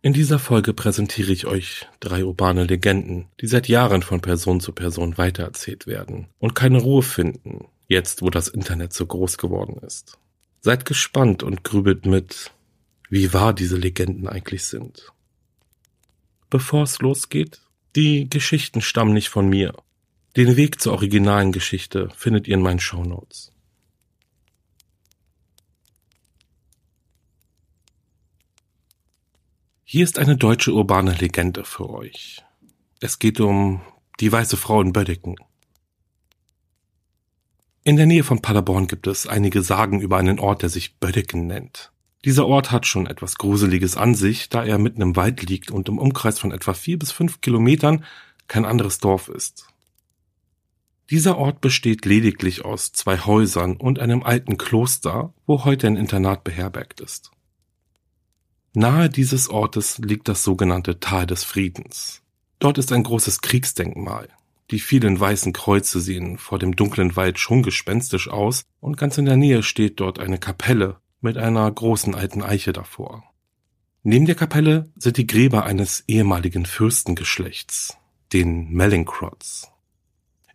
In dieser Folge präsentiere ich euch drei urbane Legenden, die seit Jahren von Person zu Person weitererzählt werden und keine Ruhe finden, jetzt wo das Internet so groß geworden ist. Seid gespannt und grübelt mit, wie wahr diese Legenden eigentlich sind. Bevor es losgeht, die Geschichten stammen nicht von mir. Den Weg zur originalen Geschichte findet ihr in meinen Shownotes. Hier ist eine deutsche urbane Legende für euch. Es geht um die weiße Frau in Böddiken. In der Nähe von Paderborn gibt es einige Sagen über einen Ort, der sich Böddiken nennt. Dieser Ort hat schon etwas Gruseliges an sich, da er mitten im Wald liegt und im Umkreis von etwa vier bis fünf Kilometern kein anderes Dorf ist. Dieser Ort besteht lediglich aus zwei Häusern und einem alten Kloster, wo heute ein Internat beherbergt ist. Nahe dieses Ortes liegt das sogenannte Tal des Friedens. Dort ist ein großes Kriegsdenkmal. Die vielen weißen Kreuze sehen vor dem dunklen Wald schon gespenstisch aus und ganz in der Nähe steht dort eine Kapelle mit einer großen alten Eiche davor. Neben der Kapelle sind die Gräber eines ehemaligen Fürstengeschlechts, den Mellencrots.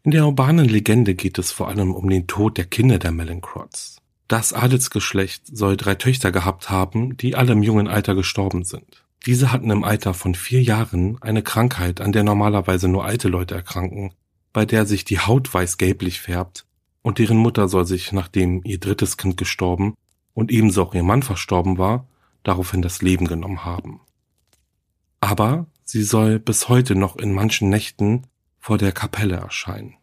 In der urbanen Legende geht es vor allem um den Tod der Kinder der Mellencrots. Das Adelsgeschlecht soll drei Töchter gehabt haben, die alle im jungen Alter gestorben sind. Diese hatten im Alter von vier Jahren eine Krankheit, an der normalerweise nur alte Leute erkranken, bei der sich die Haut weiß-gelblich färbt, und deren Mutter soll sich, nachdem ihr drittes Kind gestorben und ebenso auch ihr Mann verstorben war, daraufhin das Leben genommen haben. Aber sie soll bis heute noch in manchen Nächten vor der Kapelle erscheinen.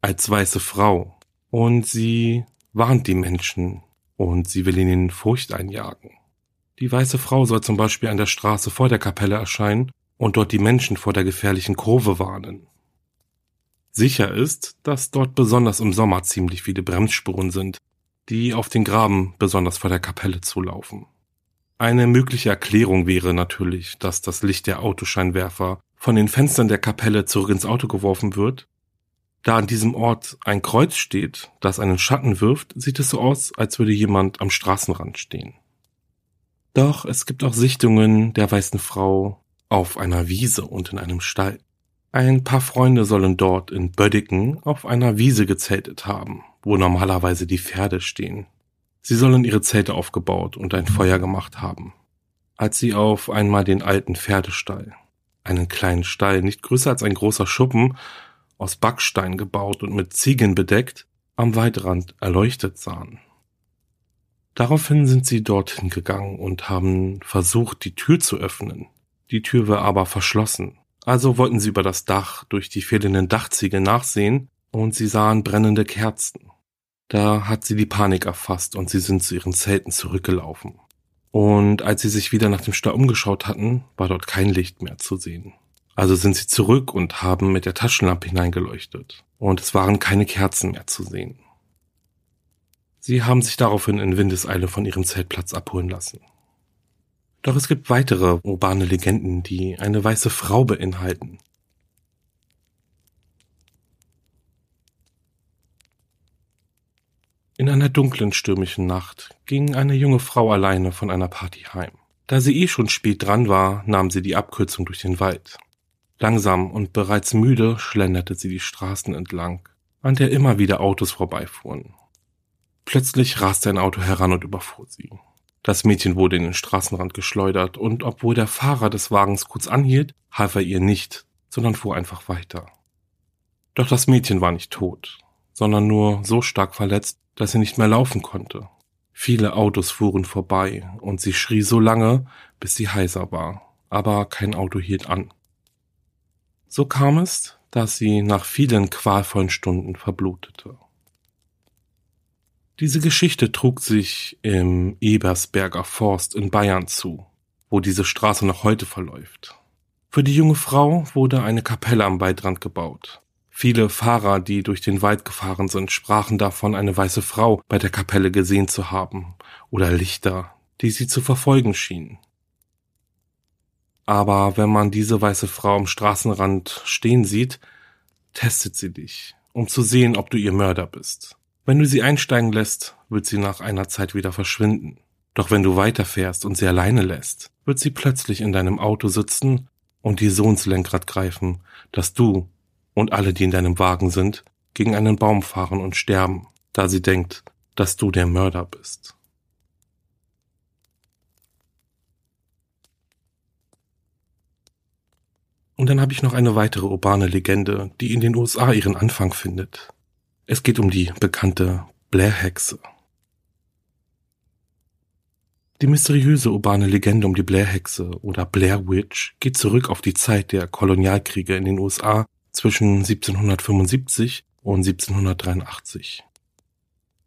Als weiße Frau. Und sie warnt die Menschen und sie will ihnen Furcht einjagen. Die weiße Frau soll zum Beispiel an der Straße vor der Kapelle erscheinen und dort die Menschen vor der gefährlichen Kurve warnen. Sicher ist, dass dort besonders im Sommer ziemlich viele Bremsspuren sind, die auf den Graben besonders vor der Kapelle zulaufen. Eine mögliche Erklärung wäre natürlich, dass das Licht der Autoscheinwerfer von den Fenstern der Kapelle zurück ins Auto geworfen wird da an diesem Ort ein Kreuz steht, das einen Schatten wirft, sieht es so aus, als würde jemand am Straßenrand stehen. Doch es gibt auch Sichtungen der weißen Frau auf einer Wiese und in einem Stall. Ein paar Freunde sollen dort in Böddiken auf einer Wiese gezeltet haben, wo normalerweise die Pferde stehen. Sie sollen ihre Zelte aufgebaut und ein Feuer gemacht haben. Als sie auf einmal den alten Pferdestall, einen kleinen Stall, nicht größer als ein großer Schuppen, aus Backstein gebaut und mit Ziegeln bedeckt, am Waldrand erleuchtet sahen. Daraufhin sind sie dorthin gegangen und haben versucht, die Tür zu öffnen. Die Tür war aber verschlossen. Also wollten sie über das Dach durch die fehlenden Dachziegel nachsehen und sie sahen brennende Kerzen. Da hat sie die Panik erfasst und sie sind zu ihren Zelten zurückgelaufen. Und als sie sich wieder nach dem Stall umgeschaut hatten, war dort kein Licht mehr zu sehen. Also sind sie zurück und haben mit der Taschenlampe hineingeleuchtet. Und es waren keine Kerzen mehr zu sehen. Sie haben sich daraufhin in Windeseile von ihrem Zeltplatz abholen lassen. Doch es gibt weitere urbane Legenden, die eine weiße Frau beinhalten. In einer dunklen, stürmischen Nacht ging eine junge Frau alleine von einer Party heim. Da sie eh schon spät dran war, nahm sie die Abkürzung durch den Wald. Langsam und bereits müde schlenderte sie die Straßen entlang, an der immer wieder Autos vorbeifuhren. Plötzlich raste ein Auto heran und überfuhr sie. Das Mädchen wurde in den Straßenrand geschleudert und obwohl der Fahrer des Wagens kurz anhielt, half er ihr nicht, sondern fuhr einfach weiter. Doch das Mädchen war nicht tot, sondern nur so stark verletzt, dass sie nicht mehr laufen konnte. Viele Autos fuhren vorbei und sie schrie so lange, bis sie heiser war, aber kein Auto hielt an. So kam es, dass sie nach vielen qualvollen Stunden verblutete. Diese Geschichte trug sich im Ebersberger Forst in Bayern zu, wo diese Straße noch heute verläuft. Für die junge Frau wurde eine Kapelle am Waldrand gebaut. Viele Fahrer, die durch den Wald gefahren sind, sprachen davon, eine weiße Frau bei der Kapelle gesehen zu haben oder Lichter, die sie zu verfolgen schienen. Aber wenn man diese weiße Frau am Straßenrand stehen sieht, testet sie dich, um zu sehen, ob du ihr Mörder bist. Wenn du sie einsteigen lässt, wird sie nach einer Zeit wieder verschwinden. Doch wenn du weiterfährst und sie alleine lässt, wird sie plötzlich in deinem Auto sitzen und dir so ins Lenkrad greifen, dass du und alle, die in deinem Wagen sind, gegen einen Baum fahren und sterben, da sie denkt, dass du der Mörder bist. Und dann habe ich noch eine weitere urbane Legende, die in den USA ihren Anfang findet. Es geht um die bekannte Blair-Hexe. Die mysteriöse urbane Legende um die Blair-Hexe oder Blair Witch geht zurück auf die Zeit der Kolonialkriege in den USA zwischen 1775 und 1783.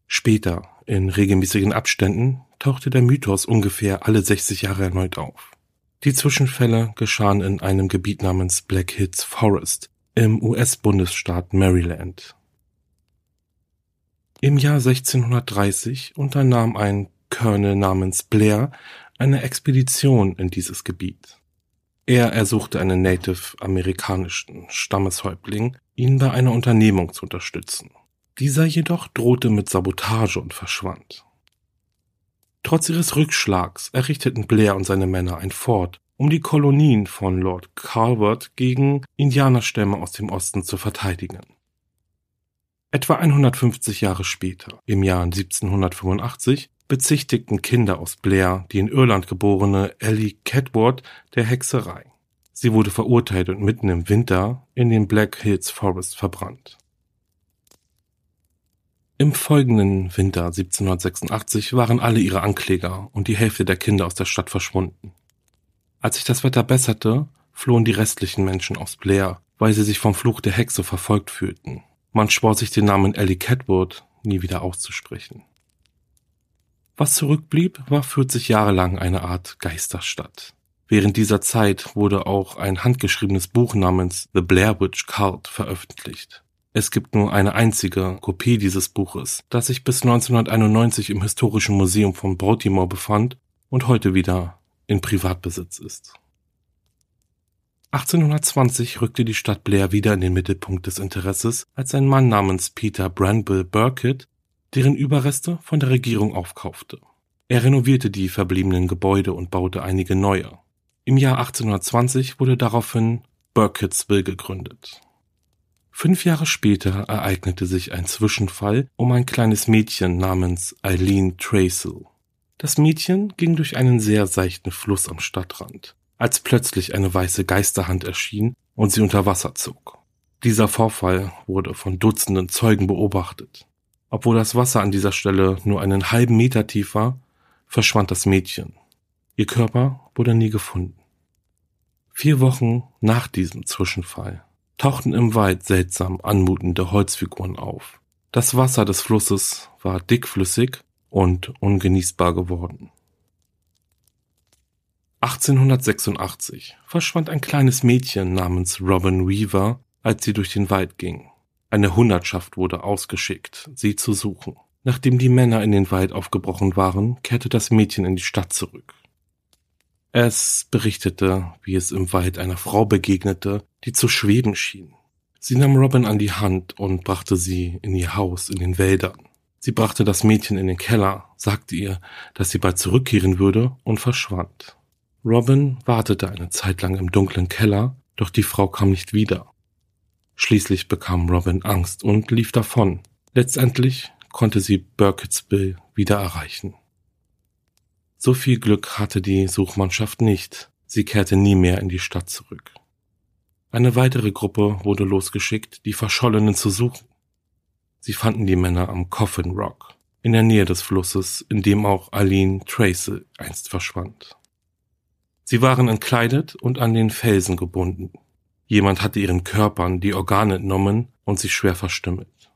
Später, in regelmäßigen Abständen, tauchte der Mythos ungefähr alle 60 Jahre erneut auf. Die Zwischenfälle geschahen in einem Gebiet namens Black Hills Forest im US-Bundesstaat Maryland. Im Jahr 1630 unternahm ein Colonel namens Blair eine Expedition in dieses Gebiet. Er ersuchte einen native-amerikanischen Stammeshäuptling, ihn bei einer Unternehmung zu unterstützen. Dieser jedoch drohte mit Sabotage und verschwand. Trotz ihres Rückschlags errichteten Blair und seine Männer ein Fort, um die Kolonien von Lord Calvert gegen Indianerstämme aus dem Osten zu verteidigen. Etwa 150 Jahre später, im Jahr 1785, bezichtigten Kinder aus Blair die in Irland geborene Ellie Catward der Hexerei. Sie wurde verurteilt und mitten im Winter in den Black Hills Forest verbrannt. Im folgenden Winter 1786 waren alle ihre Ankläger und die Hälfte der Kinder aus der Stadt verschwunden. Als sich das Wetter besserte, flohen die restlichen Menschen aus Blair, weil sie sich vom Fluch der Hexe verfolgt fühlten. Man schwor sich den Namen Ellie Catwood nie wieder auszusprechen. Was zurückblieb, war 40 Jahre lang eine Art Geisterstadt. Während dieser Zeit wurde auch ein handgeschriebenes Buch namens The Blair Witch Cult veröffentlicht. Es gibt nur eine einzige Kopie dieses Buches, das sich bis 1991 im Historischen Museum von Baltimore befand und heute wieder in Privatbesitz ist. 1820 rückte die Stadt Blair wieder in den Mittelpunkt des Interesses, als ein Mann namens Peter Branville Burkitt deren Überreste von der Regierung aufkaufte. Er renovierte die verbliebenen Gebäude und baute einige neue. Im Jahr 1820 wurde daraufhin Burkittsville gegründet. Fünf Jahre später ereignete sich ein Zwischenfall um ein kleines Mädchen namens Eileen Tracel. Das Mädchen ging durch einen sehr seichten Fluss am Stadtrand als plötzlich eine weiße Geisterhand erschien und sie unter Wasser zog. Dieser Vorfall wurde von Dutzenden Zeugen beobachtet. Obwohl das Wasser an dieser Stelle nur einen halben Meter tief war, verschwand das Mädchen. Ihr Körper wurde nie gefunden. Vier Wochen nach diesem Zwischenfall tauchten im Wald seltsam anmutende Holzfiguren auf. Das Wasser des Flusses war dickflüssig und ungenießbar geworden. 1886 verschwand ein kleines Mädchen namens Robin Weaver, als sie durch den Wald ging. Eine Hundertschaft wurde ausgeschickt, sie zu suchen. Nachdem die Männer in den Wald aufgebrochen waren, kehrte das Mädchen in die Stadt zurück. Es berichtete, wie es im Wald einer Frau begegnete, die zu schweben schien. Sie nahm Robin an die Hand und brachte sie in ihr Haus in den Wäldern. Sie brachte das Mädchen in den Keller, sagte ihr, dass sie bald zurückkehren würde und verschwand. Robin wartete eine Zeit lang im dunklen Keller, doch die Frau kam nicht wieder. Schließlich bekam Robin Angst und lief davon. Letztendlich konnte sie Burkittsville wieder erreichen. So viel Glück hatte die Suchmannschaft nicht. Sie kehrte nie mehr in die Stadt zurück. Eine weitere Gruppe wurde losgeschickt, die Verschollenen zu suchen. Sie fanden die Männer am Coffin Rock, in der Nähe des Flusses, in dem auch Eileen Tracy einst verschwand. Sie waren entkleidet und an den Felsen gebunden. Jemand hatte ihren Körpern die Organe entnommen und sie schwer verstümmelt.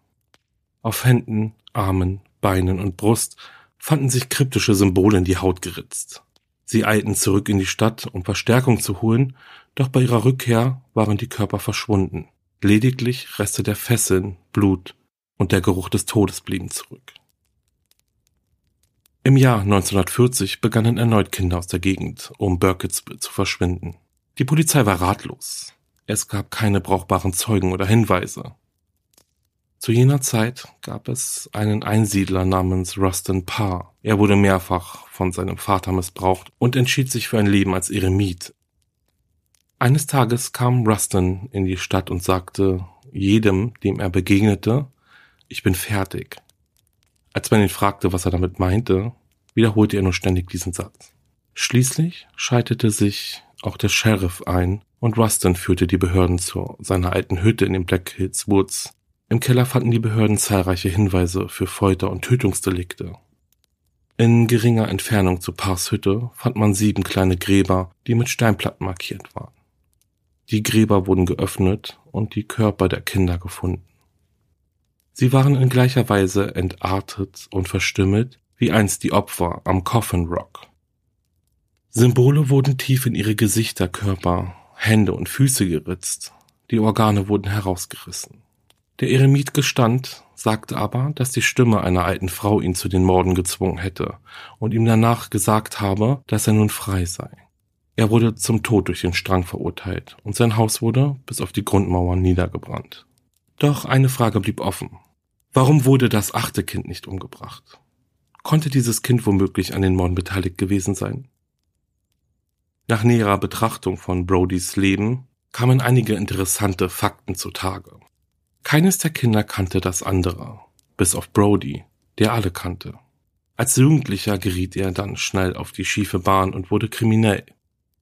Auf Händen, Armen, Beinen und Brust fanden sich kryptische Symbole in die Haut geritzt. Sie eilten zurück in die Stadt, um Verstärkung zu holen, doch bei ihrer Rückkehr waren die Körper verschwunden. Lediglich Reste der Fesseln, Blut und der Geruch des Todes blieben zurück. Im Jahr 1940 begannen erneut Kinder aus der Gegend, um Burkittsville zu verschwinden. Die Polizei war ratlos. Es gab keine brauchbaren Zeugen oder Hinweise. Zu jener Zeit gab es einen Einsiedler namens Rustin Parr. Er wurde mehrfach von seinem Vater missbraucht und entschied sich für ein Leben als Eremit. Eines Tages kam Rustin in die Stadt und sagte jedem, dem er begegnete, ich bin fertig. Als man ihn fragte, was er damit meinte, wiederholte er nur ständig diesen Satz. Schließlich schaltete sich auch der Sheriff ein und Rustin führte die Behörden zu seiner alten Hütte in den Black Hills Woods. Im Keller fanden die Behörden zahlreiche Hinweise für Folter und Tötungsdelikte. In geringer Entfernung zu Pars Hütte fand man sieben kleine Gräber, die mit Steinplatten markiert waren. Die Gräber wurden geöffnet und die Körper der Kinder gefunden. Sie waren in gleicher Weise entartet und verstümmelt wie einst die Opfer am Coffin Rock. Symbole wurden tief in ihre Gesichter, Körper, Hände und Füße geritzt, die Organe wurden herausgerissen. Der Eremit gestand, sagte aber, dass die Stimme einer alten Frau ihn zu den Morden gezwungen hätte und ihm danach gesagt habe, dass er nun frei sei. Er wurde zum Tod durch den Strang verurteilt und sein Haus wurde bis auf die Grundmauern niedergebrannt. Doch eine Frage blieb offen. Warum wurde das achte Kind nicht umgebracht? Konnte dieses Kind womöglich an den Morden beteiligt gewesen sein? Nach näherer Betrachtung von Brodys Leben kamen einige interessante Fakten zutage. Keines der Kinder kannte das andere, bis auf Brody, der alle kannte. Als Jugendlicher geriet er dann schnell auf die schiefe Bahn und wurde kriminell.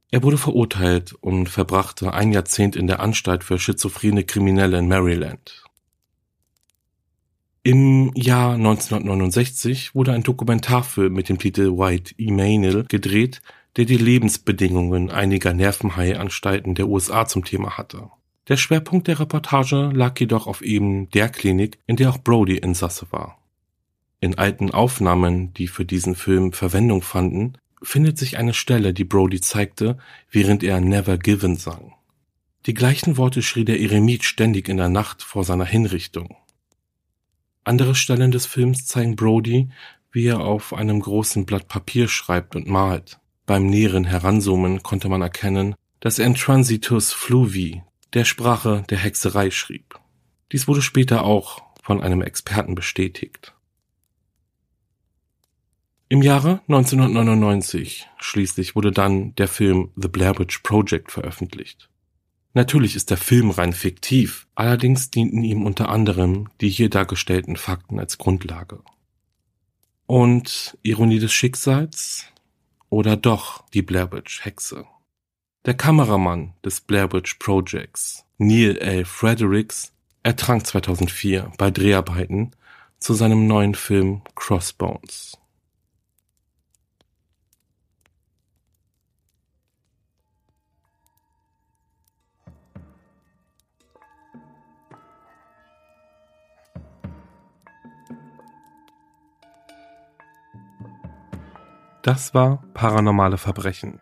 Er wurde verurteilt und verbrachte ein Jahrzehnt in der Anstalt für schizophrene Kriminelle in Maryland. Im Jahr 1969 wurde ein Dokumentarfilm mit dem Titel White Emanuel gedreht, der die Lebensbedingungen einiger Nervenheilanstalten der USA zum Thema hatte. Der Schwerpunkt der Reportage lag jedoch auf eben der Klinik, in der auch Brody Insasse war. In alten Aufnahmen, die für diesen Film Verwendung fanden, findet sich eine Stelle, die Brody zeigte, während er Never Given sang. Die gleichen Worte schrie der Eremit ständig in der Nacht vor seiner Hinrichtung. Andere Stellen des Films zeigen Brody, wie er auf einem großen Blatt Papier schreibt und malt. Beim näheren Heranzoomen konnte man erkennen, dass er in Transitus Fluvi, der Sprache der Hexerei, schrieb. Dies wurde später auch von einem Experten bestätigt. Im Jahre 1999 schließlich wurde dann der Film The Blair Witch Project veröffentlicht. Natürlich ist der Film rein fiktiv, allerdings dienten ihm unter anderem die hier dargestellten Fakten als Grundlage. Und Ironie des Schicksals? Oder doch die Blair Witch Hexe? Der Kameramann des Blair Witch Projects, Neil L. Fredericks, ertrank 2004 bei Dreharbeiten zu seinem neuen Film Crossbones. Das war Paranormale Verbrechen.